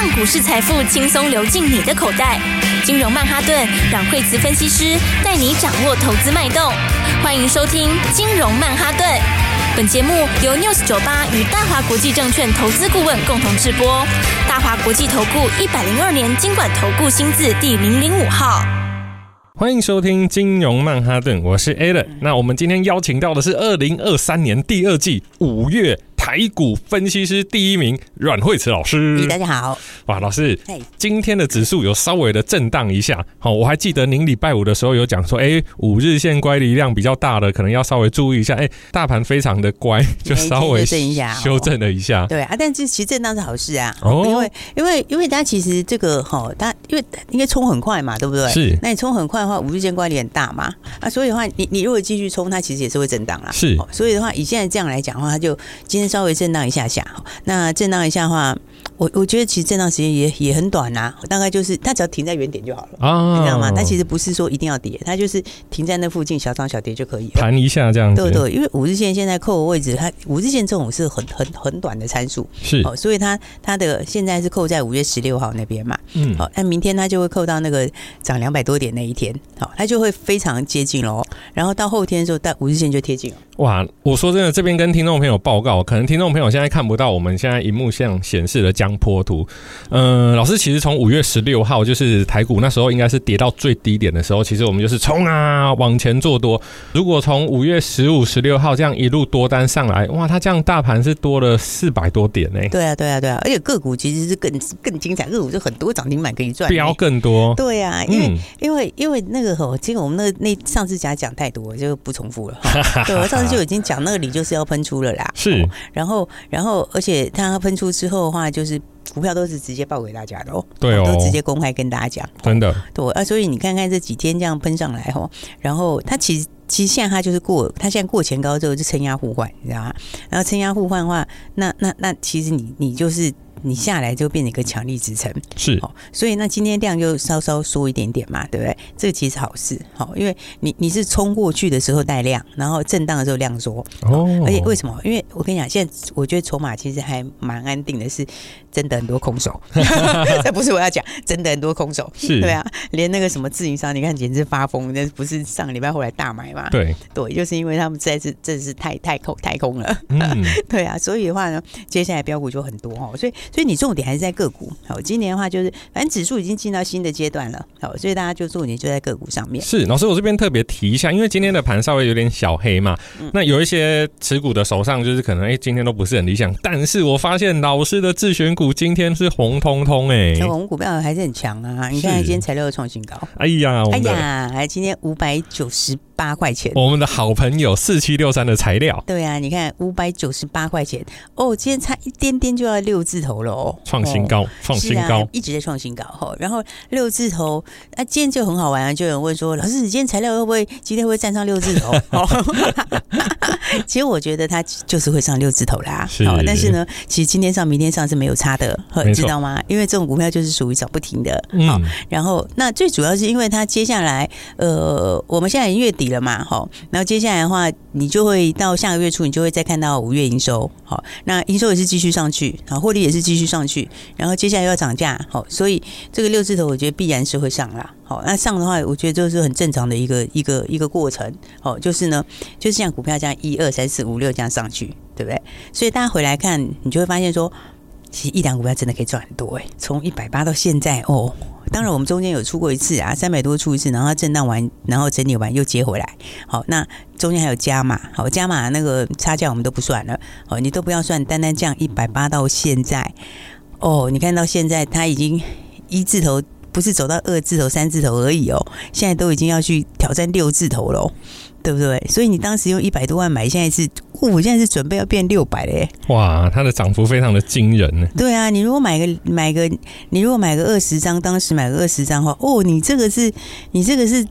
让股市财富轻松流进你的口袋。金融曼哈顿，让惠慈分析师带你掌握投资脉动。欢迎收听金融曼哈顿。本节目由 News 九八与大华国际证券投资顾问共同制播。大华国际投顾一百零二年金管投顾新字第零零五号。欢迎收听金融曼哈顿，我是 Alan。那我们今天邀请到的是二零二三年第二季五月。台股分析师第一名阮慧慈老师，大家好。哇，老师，今天的指数有稍微的震荡一下。好，我还记得您礼拜五的时候有讲说，哎、欸，五日线乖离量比较大的，可能要稍微注意一下。哎、欸，大盘非常的乖，就稍微修正一下，修正了一下。对啊，但是其实震荡是好事啊。哦，因为因为因为大家其实这个哈，它因为应该冲很快嘛，对不对？是。那你冲很快的话，五日线乖离很大嘛，啊，所以的话，你你如果继续冲，它其实也是会震荡啦。是。所以的话，以现在这样来讲的话，它就今天稍稍微震荡一下下。那震荡一下的话，我我觉得其实震荡时间也也很短呐、啊，大概就是它只要停在原点就好了啊，你知道吗？它其实不是说一定要跌，它就是停在那附近小涨小跌就可以了，弹一下这样子。对对，因为五日线现在扣的位置，它五日线这种是很很很短的参数，是。哦，所以它它的现在是扣在五月十六号那边嘛，嗯，好，那明天它就会扣到那个涨两百多点那一天，好，它就会非常接近喽，然后到后天的时候，到五日线就贴近了。哇，我说真的，这边跟听众朋友报告，可能听众朋友现在看不到我们现在荧幕上显示的江波图。嗯、呃，老师其实从五月十六号，就是台股那时候应该是跌到最低点的时候，其实我们就是冲啊往前做多。如果从五月十五、十六号这样一路多单上来，哇，它这样大盘是多了四百多点呢、欸。对啊，对啊，对啊，而且个股其实是更更精彩，个股就很多涨停板可以赚，标更多。对啊，因为、嗯、因为因为那个吼，其实我们那个那上次讲讲太多，就不重复了。对，我上次。就已经讲那个理就是要喷出了啦，是，然后然后而且它喷出之后的话，就是股票都是直接报给大家的哦，对哦，都直接公开跟大家讲，真的，对啊，所以你看看这几天这样喷上来哦，然后它其实其实现在它就是过，它现在过前高之后就承压互换，你知道吗？然后承压互换的话，那那那其实你你就是。你下来就变成一个强力支撑，是，哦所以那今天量就稍稍缩一点点嘛，对不对？这个其实好事，好，因为你你是冲过去的时候带量，然后震荡的时候量缩，哦，而且为什么？因为我跟你讲，现在我觉得筹码其实还蛮安定的，是真的很多空手，这不是我要讲，真的很多空手，是，对啊，连那个什么自营商，你看简直发疯，那不是上个礼拜后来大买嘛？对，对，就是因为他们实在是真的是太太空太空了，嗯，对啊，所以的话呢，接下来标股就很多哈，所以。所以你重点还是在个股，好，今年的话就是，反正指数已经进到新的阶段了，好，所以大家就重点就在个股上面。是，老师，我这边特别提一下，因为今天的盘稍微有点小黑嘛，嗯、那有一些持股的手上就是可能，哎、欸，今天都不是很理想，但是我发现老师的自选股今天是红彤彤，哎，红股票还是很强啊，你看今天材料又创新高，哎呀，哎呀，哎今天五百九十八块钱，我们的好朋友四七六三的材料，对啊，你看五百九十八块钱，哦，今天差一点点就要六字头了哦。创新高，创新高，啊、一直在创新高哈。然后六字头，那、啊、今天就很好玩啊，就有人问说：“老师，你今天材料会不会今天会站上六字头？” 其实我觉得它就是会上六字头啦。好，但是呢，其实今天上、明天上是没有差的，知道吗？因为这种股票就是属于涨不停的。嗯。然后，那最主要是因为它接下来，呃，我们现在月底了嘛，好。然后接下来的话，你就会到下个月初，你就会再看到五月营收。好，那营收也是继续上去，好，获利也是继续上去。然后接下来又要涨价，好，所以这个六字头我觉得必然是会上啦，好，那上的话，我觉得这是很正常的一个一个一个过程，好，就是呢，就是像股票这样一二三四五六这样上去，对不对？所以大家回来看，你就会发现说，其实一档股票真的可以赚很多诶，从一百八到现在哦，当然我们中间有出过一次啊，三百多出一次，然后震荡完，然后整理完又接回来，好，那中间还有加码，好，加码那个差价我们都不算了，哦，你都不要算，单单降一百八到现在。哦，你看到现在它已经一字头，不是走到二字头、三字头而已哦，现在都已经要去挑战六字头了，对不对？所以你当时用一百多万买，现在是，我现在是准备要变六百嘞。哇，它的涨幅非常的惊人呢。对啊，你如果买个买个，你如果买个二十张，当时买个二十张的话，哦，你这个是，你这个是。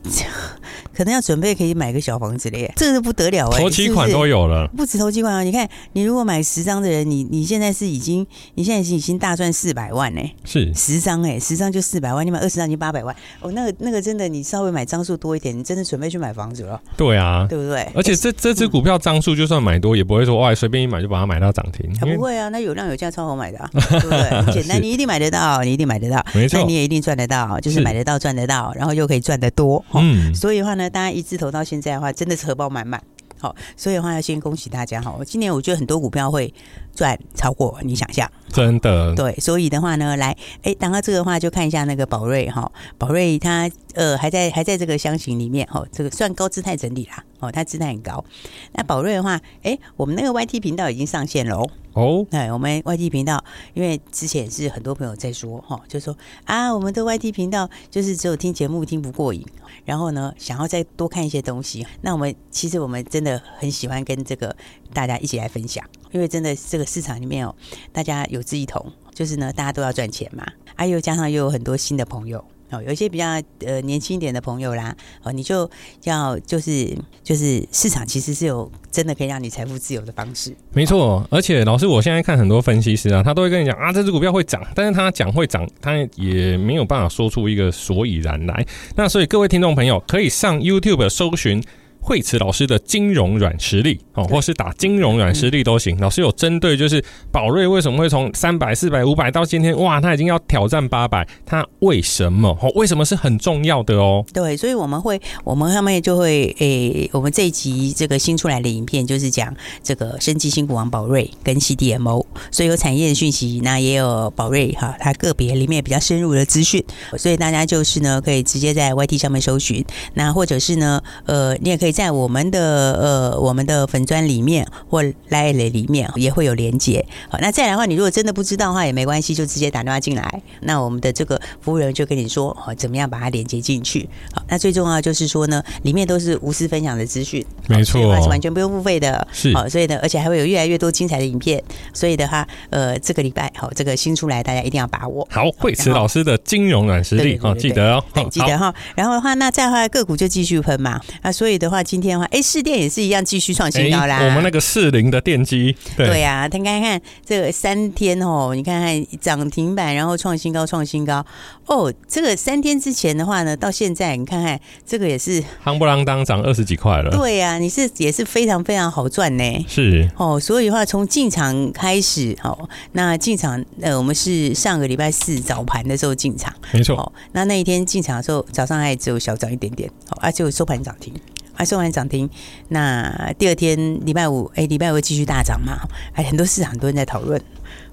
可能要准备可以买个小房子嘞，这个是不得了哎、欸，头期款都有了，是不，是不止头期款啊！你看，你如果买十张的人，你你现在是已经，你现在是已经大赚四百万呢、欸，是。十张哎，十张就四百万，你买二十张已经八百万。哦，那个那个真的，你稍微买张数多一点，你真的准备去买房子了，对啊，对不对？而且这这只股票张数就算买多，也不会说哇随便一买就把它买到涨停，啊、不会啊，那有量有价超好买的、啊，对不对？很简单，你一定买得到，你一定买得到，没错，你也一定赚得到，就是买得到赚得到，然后又可以赚得多，嗯，所以的话呢，大家一字头到现在的话，真的是荷包满满。好，所以的话要先恭喜大家哈！今年我觉得很多股票会赚超过你想象，真的。对，所以的话呢，来，哎，讲到这个的话，就看一下那个宝瑞哈，宝瑞它呃还在还在这个箱型里面哈，这个算高姿态整理啦，哦，他姿态很高。那宝瑞的话，哎，我们那个 YT 频道已经上线喽。哦，对，我们 YT 频道，因为之前是很多朋友在说哈，就说啊，我们的 YT 频道就是只有听节目听不过瘾，然后呢，想要再多看一些东西。那我们其实我们真的很喜欢跟这个大家一起来分享，因为真的这个市场里面哦，大家有志一同，就是呢，大家都要赚钱嘛，啊，又加上又有很多新的朋友。哦，有一些比较呃年轻一点的朋友啦，哦，你就要就是就是市场其实是有真的可以让你财富自由的方式。没错，而且老师，我现在看很多分析师啊，他都会跟你讲啊，这只股票会涨，但是他讲会涨，他也没有办法说出一个所以然来。那所以各位听众朋友可以上 YouTube 搜寻。惠慈老师的金融软实力哦，或是打金融软实力都行。老师有针对就是宝瑞为什么会从三百、四百、五百到今天哇，他已经要挑战八百，他为什么？哦，为什么是很重要的哦？对，所以我们会，我们后面就会诶、欸，我们这一集这个新出来的影片就是讲这个生技新股王宝瑞跟 CDMO，所以有产业的讯息，那也有宝瑞哈，它个别里面比较深入的资讯，所以大家就是呢可以直接在 YT 上面搜寻，那或者是呢，呃，你也可以。在我们的呃我们的粉砖里面或 LINE 里面也会有连接。好，那再来的话，你如果真的不知道的话也没关系，就直接打电话进来。那我们的这个服务人员就跟你说，好，怎么样把它连接进去。好，那最重要就是说呢，里面都是无私分享的资讯，没错，是完全不用付费的。是，好，所以呢，而且还会有越来越多精彩的影片。所以的话，呃，这个礼拜好，这个新出来，大家一定要把握。好，惠慈老师的金融软实力，好，记得哦，对，记得哈。然后的话，那再后来个股就继续喷嘛。啊，所以的话。今天的话，哎，四电也是一样，继续创新高啦。我们那个四零的电机，对呀，他看看这个三天哦，你看看涨停板，然后创新高，创新高哦。这个三天之前的话呢，到现在你看看这个也是夯不啷当涨二十几块了。对呀，你是也是非常非常好赚呢。是哦，所以的话从进场开始，哦，那进场呃，我们是上个礼拜四早盘的时候进场，没错。那那一天进场的时候，早上还只有小涨一点点，哦，而且有收盘涨停。啊收完涨停，那第二天礼拜五，哎，礼拜五继续大涨嘛？哎，很多市场很多人在讨论。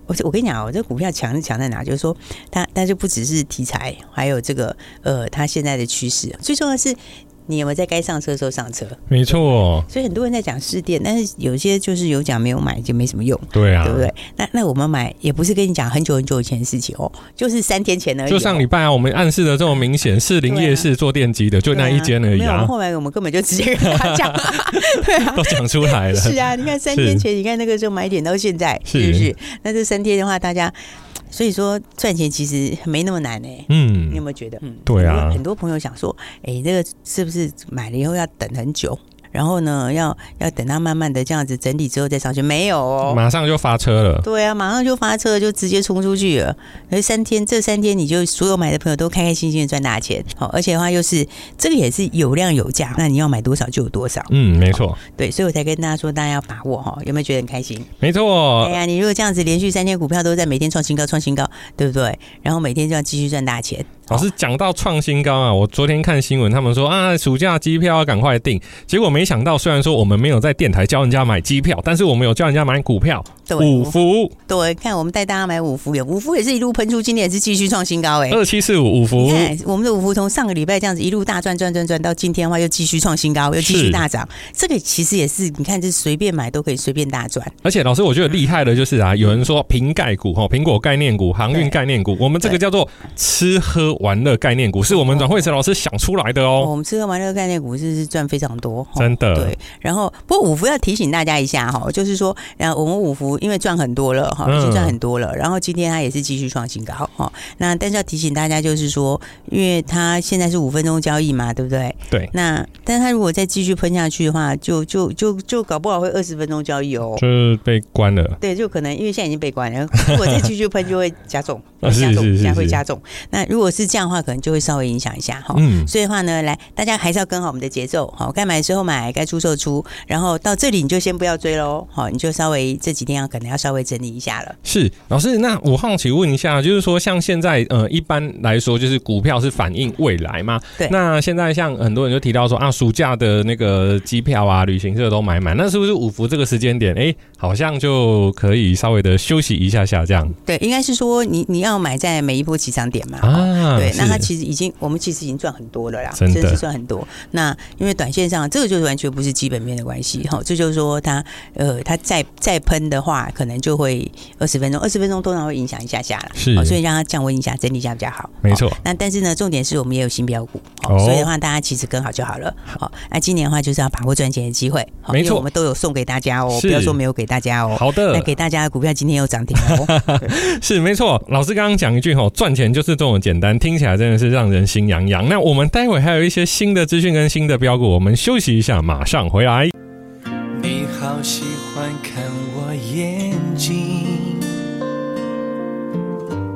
我我跟你讲，我这股票强是强在哪？就是说，它它就不只是题材，还有这个呃，它现在的趋势，最重要的是。你有没有在该上车的时候上车？没错，所以很多人在讲试电，但是有些就是有讲没有买就没什么用，对啊，对不对？那那我们买也不是跟你讲很久很久以前的事情哦，就是三天前而已。就上礼拜啊，我们暗示的这么明显，士林夜市做电机的就那一间而已啊。没有，后来我们根本就直接跟他讲，对啊，都讲出来了。是啊，你看三天前，你看那个时候买点到现在，是不是？那这三天的话，大家。所以说赚钱其实没那么难呢、欸。嗯，你有没有觉得？嗯，对啊，很多朋友想说，哎、欸，这个是不是买了以后要等很久？然后呢，要要等它慢慢的这样子整理之后再上去，没有哦，马上就发车了。对啊，马上就发车，就直接冲出去了。而三天，这三天你就所有买的朋友都开开心心的赚大钱。好，而且的话又是这个也是有量有价，那你要买多少就有多少。嗯，没错。对，所以我才跟大家说，大家要把握哈。有没有觉得很开心？没错。哎呀，你如果这样子连续三天股票都在每天创新高，创新高，对不对？然后每天就要继续赚大钱。老师讲到创新高啊，我昨天看新闻，他们说啊，暑假机票要赶快订。结果没想到，虽然说我们没有在电台教人家买机票，但是我们有教人家买股票。对五福，对，看我们带大家买五福，有五福也是一路喷出，今天也是继续创新高哎、欸。二七四五五福，你看我们的五福从上个礼拜这样子一路大赚赚赚赚，到今天的话又继续创新高，又继续大涨。这个其实也是你看，这随便买都可以随便大赚。而且老师，我觉得厉害的就是啊，有人说瓶盖股哈，苹果概念股、航运概念股，我们这个叫做吃喝玩乐概念股，是我们阮慧慈老师想出来的哦。我们吃喝玩乐概念股是是赚非常多，真的。对，然后不过五福要提醒大家一下哈，就是说，然后我们五福。因为赚很多了哈，已经赚很多了，然后今天它也是继续创新高哈。那但是要提醒大家，就是说，因为它现在是五分钟交易嘛，对不对？对。那但是它如果再继续喷下去的话，就就就就搞不好会二十分钟交易哦，就是被关了。对，就可能因为现在已经被关了，如果再继续喷就会加重，加重，现在会加重。那如果是这样的话，可能就会稍微影响一下哈。嗯。所以的话呢，来大家还是要跟好我们的节奏，好，该买的时候买，该出售出，然后到这里你就先不要追喽，好，你就稍微这几天要可能要稍微整理一下了。是老师，那我好奇问一下，就是说像现在呃，一般来说就是股票是反映未来吗？对。那现在像很多人就提到说啊，暑假的那个机票啊、旅行社都买满，那是不是五福这个时间点，哎、欸，好像就可以稍微的休息一下下这样？对，应该是说你你要买在每一波起涨点嘛。啊，对，那它其实已经我们其实已经赚很多了啦，真的，真的是赚很多。那因为短线上这个就是完全不是基本面的关系哈，这就是说它呃它再再喷的话，可能就会二十分钟，二十分钟通常会影响一下下了，是，所以让它降温一下，整理一下比较好。没错。那但是呢，重点是我们也有新标股，哦，所以的话大家其实跟好就好了。好，那今年的话就是要把握赚钱的机会，没错，我们都有送给大家哦，不要说没有给大家哦。好的，那给大家的股票今天又涨停哦，是没错。老师刚刚讲一句哦，赚钱就是这么简单，听起来真的是让人心痒痒。那我们待会还有一些新的资讯跟新的标股，我们休息一下，马上回来。你好喜欢看我眼睛，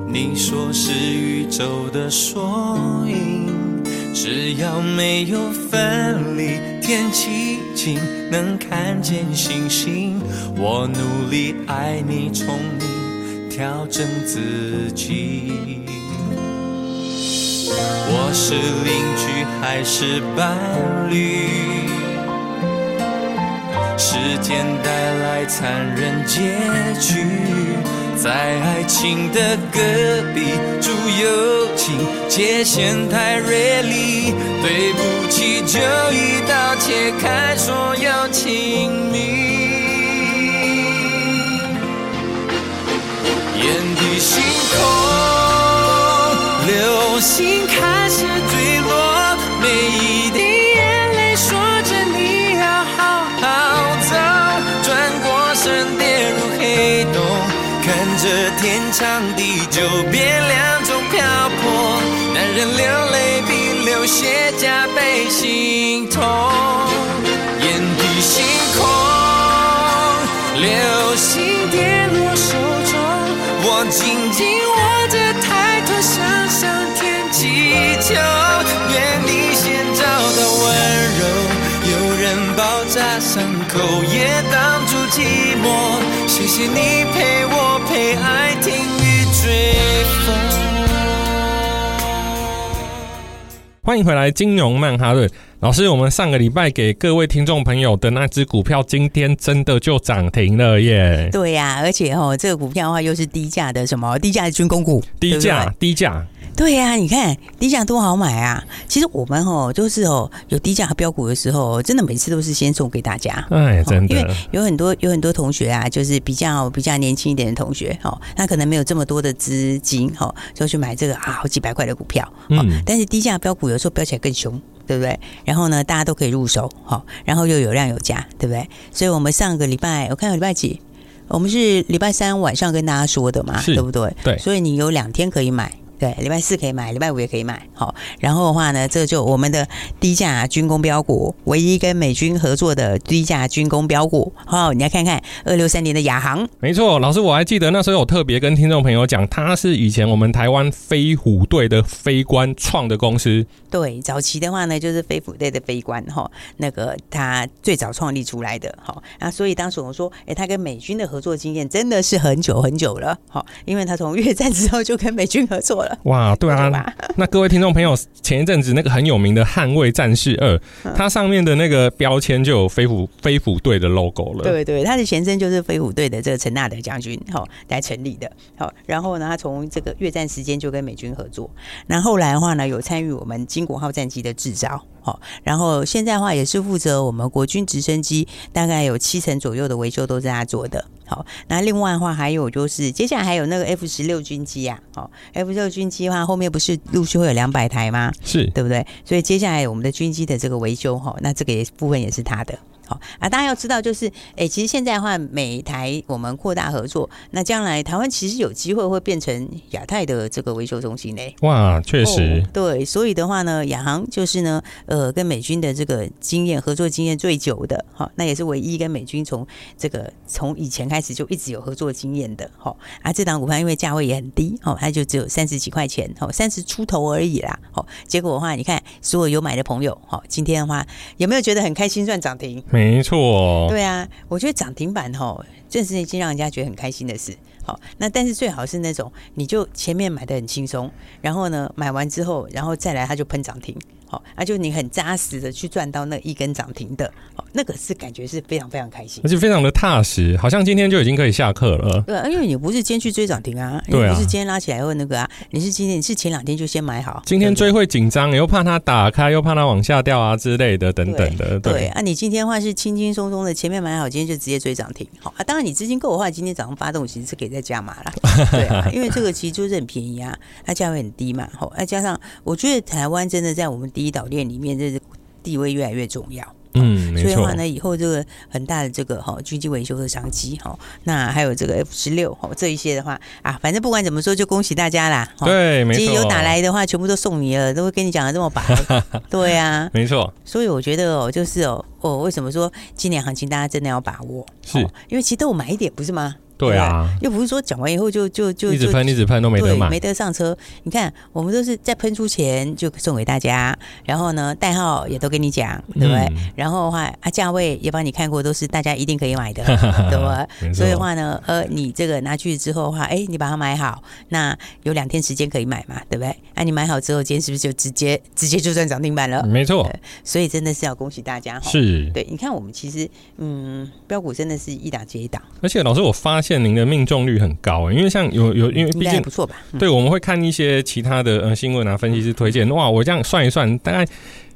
你说是宇宙的缩影，只要没有分离，天气晴，能看见星星。我努力爱你，宠你，调整自己。我是邻居还是伴侣？时间带来残忍结局，在爱情的隔壁住友情，界限太锐利，对不起就一刀切开所有亲密，眼底星空，心开始坠落每一滴眼泪说着你要好好走。转过身跌入黑洞看着天长伤口，也挡住寂寞。谢谢你陪我陪爱听雨追风。欢迎回来，金融曼哈顿老师。我们上个礼拜给各位听众朋友的那只股票，今天真的就涨停了耶！对呀、啊，而且哦，这个股票的话又是低价的什么？低价的军工股，低价，低价。对呀、啊，你看低价多好买啊！其实我们哦，就是哦，有低价标股的时候，真的每次都是先送给大家。哎，真的，因为有很多有很多同学啊，就是比较比较年轻一点的同学，哦，他可能没有这么多的资金，哦，就去买这个啊，好几百块的股票。哦、嗯。但是低价标股有时候飙起来更凶，对不对？然后呢，大家都可以入手，好，然后又有量有价，对不对？所以我们上个礼拜，我看礼拜几？我们是礼拜三晚上跟大家说的嘛，对不对？对。所以你有两天可以买。对，礼拜四可以买，礼拜五也可以买。好，然后的话呢，这就我们的低价军工标股，唯一跟美军合作的低价军工标股。好，你来看看二六三零的亚航。没错，老师我还记得那时候有特别跟听众朋友讲，他是以前我们台湾飞虎队的飞官创的公司。对，早期的话呢，就是飞虎队的飞官哈，那个他最早创立出来的。哈，那所以当时我说，哎，他跟美军的合作经验真的是很久很久了。好，因为他从越战之后就跟美军合作了。哇，对啊，那各位听众朋友，前一阵子那个很有名的《捍卫战士二》，它上面的那个标签就有飞虎飞虎队的 logo 了。对对，它的前身就是飞虎队的这个陈纳德将军哈来成立的。好，然后呢，他从这个越战时间就跟美军合作，那后来的话呢，有参与我们金国号战机的制造。好，然后现在的话也是负责我们国军直升机，大概有七成左右的维修都是他做的。好，那另外的话还有就是接下来还有那个 F 十六军机啊，好，F 十六军机的话后面不是陆续会有两百台吗？是对不对？所以接下来我们的军机的这个维修哈，那这个也部分也是他的。好啊，大家要知道，就是哎，其实现在的话，美台我们扩大合作，那将来台湾其实有机会会变成亚太的这个维修中心嘞。哇，确实、哦，对，所以的话呢，亚航就是呢，呃，跟美军的这个经验合作经验最久的，好，那也是唯一跟美军从这个从以前开始就一直有合作经验的，好啊，这档股票因为价位也很低，好，它就只有三十几块钱，好，三十出头而已啦，好，结果的话，你看所有有买的朋友，好，今天的话有没有觉得很开心赚涨停？没错，对啊，我觉得涨停板吼，这是一件让人家觉得很开心的事。好，那但是最好是那种，你就前面买的很轻松，然后呢，买完之后，然后再来它就喷涨停。好，那就你很扎实的去赚到那一根涨停的，好，那个是感觉是非常非常开心，而且非常的踏实，好像今天就已经可以下课了。对，因为你不是今天去追涨停啊，对啊，不是今天拉起来问那个啊，你是今天你是前两天就先买好，今天追会紧张，又怕它打开，又怕它往下掉啊之类的等等的。对，对啊，你今天的话是轻轻松松的前面买好，今天就直接追涨停。好啊，当然你资金够的话，今天早上发动其实是可以再加码啦。对啊，因为这个其实就是很便宜啊，它价位很低嘛。好，再加上我觉得台湾真的在我们第一岛链里面。这是地位越来越重要，嗯，所以的话呢，以后这个很大的这个哈军机维修的商机哈，那还有这个 F 十六哈这一些的话啊，反正不管怎么说，就恭喜大家啦。对，没错，其实有打来的话，全部都送你了，都会跟你讲的这么白。对啊，没错。所以我觉得哦，就是哦哦，为什么说今年行情大家真的要把握？是因为其实都有买一点，不是吗？对啊，又不是说讲完以后就就就一直喷一直喷都没得买，没得上车。你看，我们都是在喷出前就送给大家，然后呢，代号也都跟你讲，对不对？嗯、然后的话，啊，价位也帮你看过，都是大家一定可以买的，对吧？所以的话呢，呃，你这个拿去之后的话，哎，你把它买好，那有两天时间可以买嘛，对不对？那、啊、你买好之后，今天是不是就直接直接就赚涨停板了？没错。所以真的是要恭喜大家，是对。你看，我们其实嗯，标股真的是一档接一档，而且老师，我发现您的命中率很高，因为像有有，因为毕竟不错吧？对，我们会看一些其他的呃新闻啊，分析师推荐。哇，我这样算一算，大概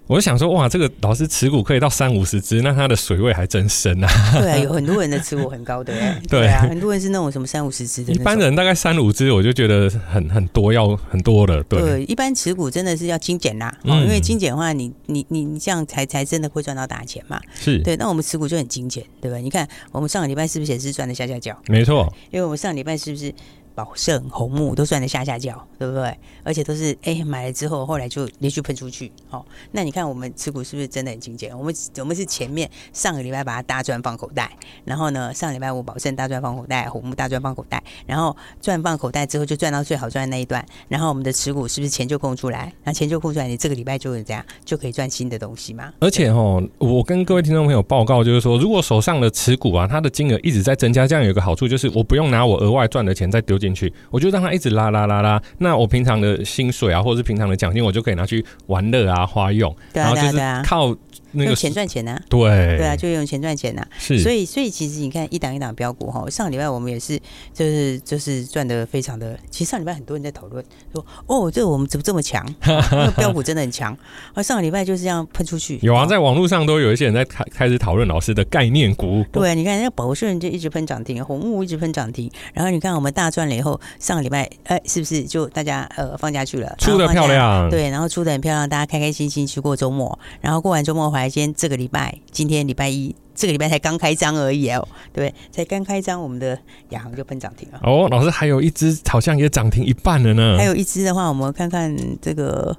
我就想说，哇，这个老师持股可以到三五十只，那他的水位还真深啊。对啊，有很多人的持股很高的，对啊，很多人是那种什么三五十只的。一般人大概三五只，我就觉得很很多，要很多了。对，对，一般持股真的是要精简啦，因为精简的话，你你你你这样才才真的会赚到大钱嘛。是对，那我们持股就很精简，对吧？你看我们上个礼拜是不是也是赚的下下脚？没错，因为我们上个礼拜是不是？宝盛、红木都算得下下轿，对不对？而且都是哎、买了之后，后来就连续喷出去。好，那你看我们持股是不是真的很精简？我们我们是前面上个礼拜把它大赚放口袋，然后呢，上礼拜五宝盛大赚放口袋，红木大赚放口袋，然后赚放口袋之后就赚到最好赚的那一段，然后我们的持股是不是钱就空出来？那钱就空出来，你这个礼拜就是这样就可以赚新的东西嘛？而且哦，我跟各位听众朋友报告，就是说，如果手上的持股啊，它的金额一直在增加，这样有一个好处就是我不用拿我额外赚的钱再丢进去，我就让。他一直拉拉拉拉，那我平常的薪水啊，或者是平常的奖金，我就可以拿去玩乐啊、花用，然后就是靠。那个用钱赚钱呢？对对啊，就用钱赚钱呐。是，所以所以其实你看一档一档标股哈，上礼拜我们也是就是就是赚的非常的。其实上礼拜很多人在讨论说，哦，这个我们怎么这么强？那个标股真的很强。而上个礼拜就是这样喷出去。有啊，在网络上都有一些人在开开始讨论老师的概念股。对啊，你看那个宝顺就一直喷涨停，红木一直喷涨停。然后你看我们大赚了以后，上个礼拜哎，是不是就大家呃放假去了？出的漂亮。对，然后出的很漂亮，大家开开心心去过周末。然后过完周末回来，今天这个礼拜。今天礼拜一，这个礼拜才刚开张而已哦，对不对？才刚开张，我们的亚航就喷涨停了。哦，老师还有一只好像也涨停一半了呢。还有一只的话，我们看看这个。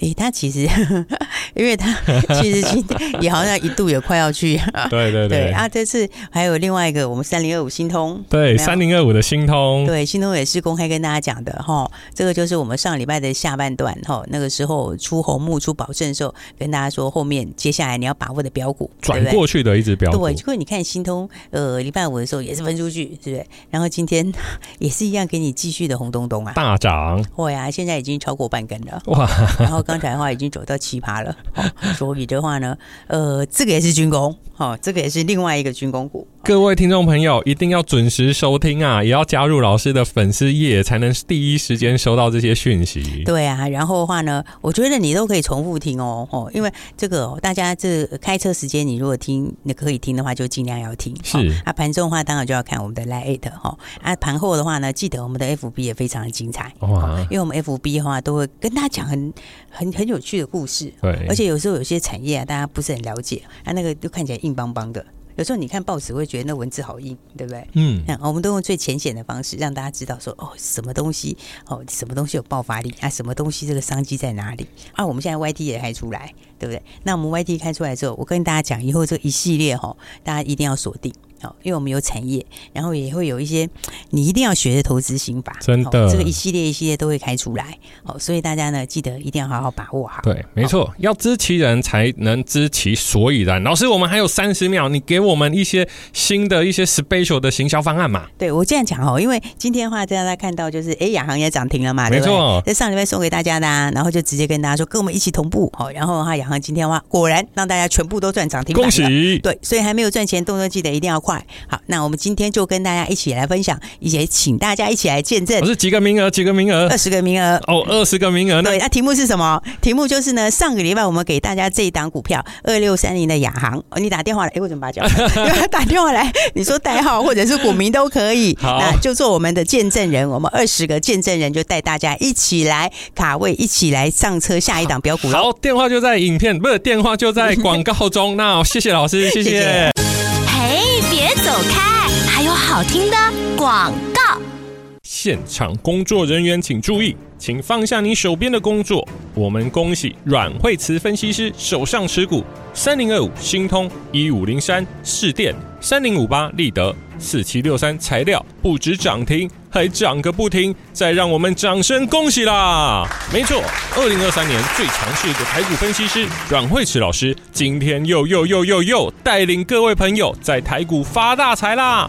诶，他其实，因为他 其实今天也好像一度也快要去，对 对对，对啊，这次还有另外一个我们三零二五新通，对三零二五的新通，对新通也是公开跟大家讲的哈，这个就是我们上礼拜的下半段哈，那个时候出红木出保证的时候，跟大家说后面接下来你要把握的标股，转过去的一只标股，对，结果你看新通，呃，礼拜五的时候也是分出去，对不对？然后今天 也是一样给你继续的红咚咚啊，大涨，哇呀，现在已经超过半根了，哇，然后。刚才的话已经走到奇葩了，所以的话呢，呃，这个也是军工，哦，这个也是另外一个军工股。各位听众朋友一定要准时收听啊，也要加入老师的粉丝页，才能第一时间收到这些讯息。对啊，然后的话呢，我觉得你都可以重复听哦，哦，因为这个、哦、大家这开车时间，你如果听，你可以听的话，就尽量要听。是、哦、啊，盘中的话当然就要看我们的 Lite 哈、哦，啊，盘后的话呢，记得我们的 FB 也非常的精彩哇、哦，因为我们 FB 的话都会跟大家讲很很很有趣的故事。对，而且有时候有些产业啊，大家不是很了解，啊，那个就看起来硬邦邦的。有时候你看报纸会觉得那文字好硬，对不对？嗯，那我们都用最浅显的方式让大家知道说，哦，什么东西，哦，什么东西有爆发力啊？什么东西这个商机在哪里？啊，我们现在 YT 也开出来，对不对？那我们 YT 开出来之后，我跟大家讲，以后这一系列哈，大家一定要锁定。好，因为我们有产业，然后也会有一些你一定要学的投资心法，真的，这个一系列一系列都会开出来。好，所以大家呢，记得一定要好好把握好。对，没错，要知其人才能知其所以然。老师，我们还有三十秒，你给我们一些新的一些 special 的行销方案嘛？对，我这样讲哦，因为今天的话，大家看到就是，哎，亚航也涨停了嘛，没错，在上礼拜送给大家的，然后就直接跟大家说，跟我们一起同步。好，然后的话，亚航今天的话，果然让大家全部都赚涨停，恭喜！对，所以还没有赚钱，动作记得一定要快。好，那我。我们今天就跟大家一起来分享，也请大家一起来见证。我是几个名额？几个名额？二十个名额。哦，二十个名额。对，那题目是什么？题目就是呢，上个礼拜我们给大家这一档股票二六三零的亚航，哦你打电话来，哎，为什么把它讲？打电话来，你说代号或者是股民都可以。好，那就做我们的见证人，我们二十个见证人就带大家一起来卡位，一起来上车下一档标股。好，电话就在影片，不是电话就在广告中。那谢谢老师，谢谢。嘿，别走开。好听的广告，现场工作人员请注意，请放下你手边的工作。我们恭喜阮慧慈分析师手上持股三零二五新通一五零三市电三零五八立德四七六三材料不止涨停，还涨个不停。再让我们掌声恭喜啦！没错，二零二三年最强势的台股分析师阮慧慈老师，今天又又又又又带领各位朋友在台股发大财啦！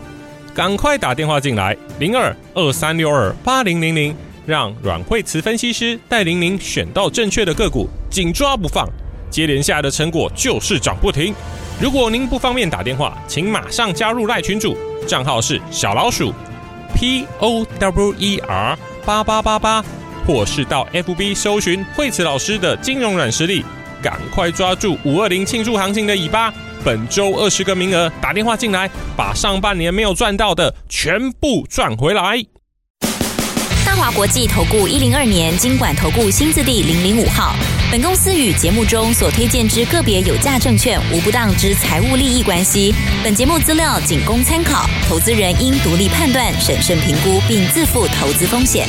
赶快打电话进来，零二二三六二八零零零，让阮慧慈分析师带领您选到正确的个股，紧抓不放，接连下来的成果就是涨不停。如果您不方便打电话，请马上加入赖群主，账号是小老鼠 P O W E R 八八八八，或是到 FB 搜寻慧慈老师的金融软实力，赶快抓住五二零庆祝行情的尾巴。本周二十个名额，打电话进来，把上半年没有赚到的全部赚回来。大华国际投顾一零二年金管投顾新字第零零五号。本公司与节目中所推荐之个别有价证券无不当之财务利益关系。本节目资料仅供参考，投资人应独立判断、审慎评估，并自负投资风险。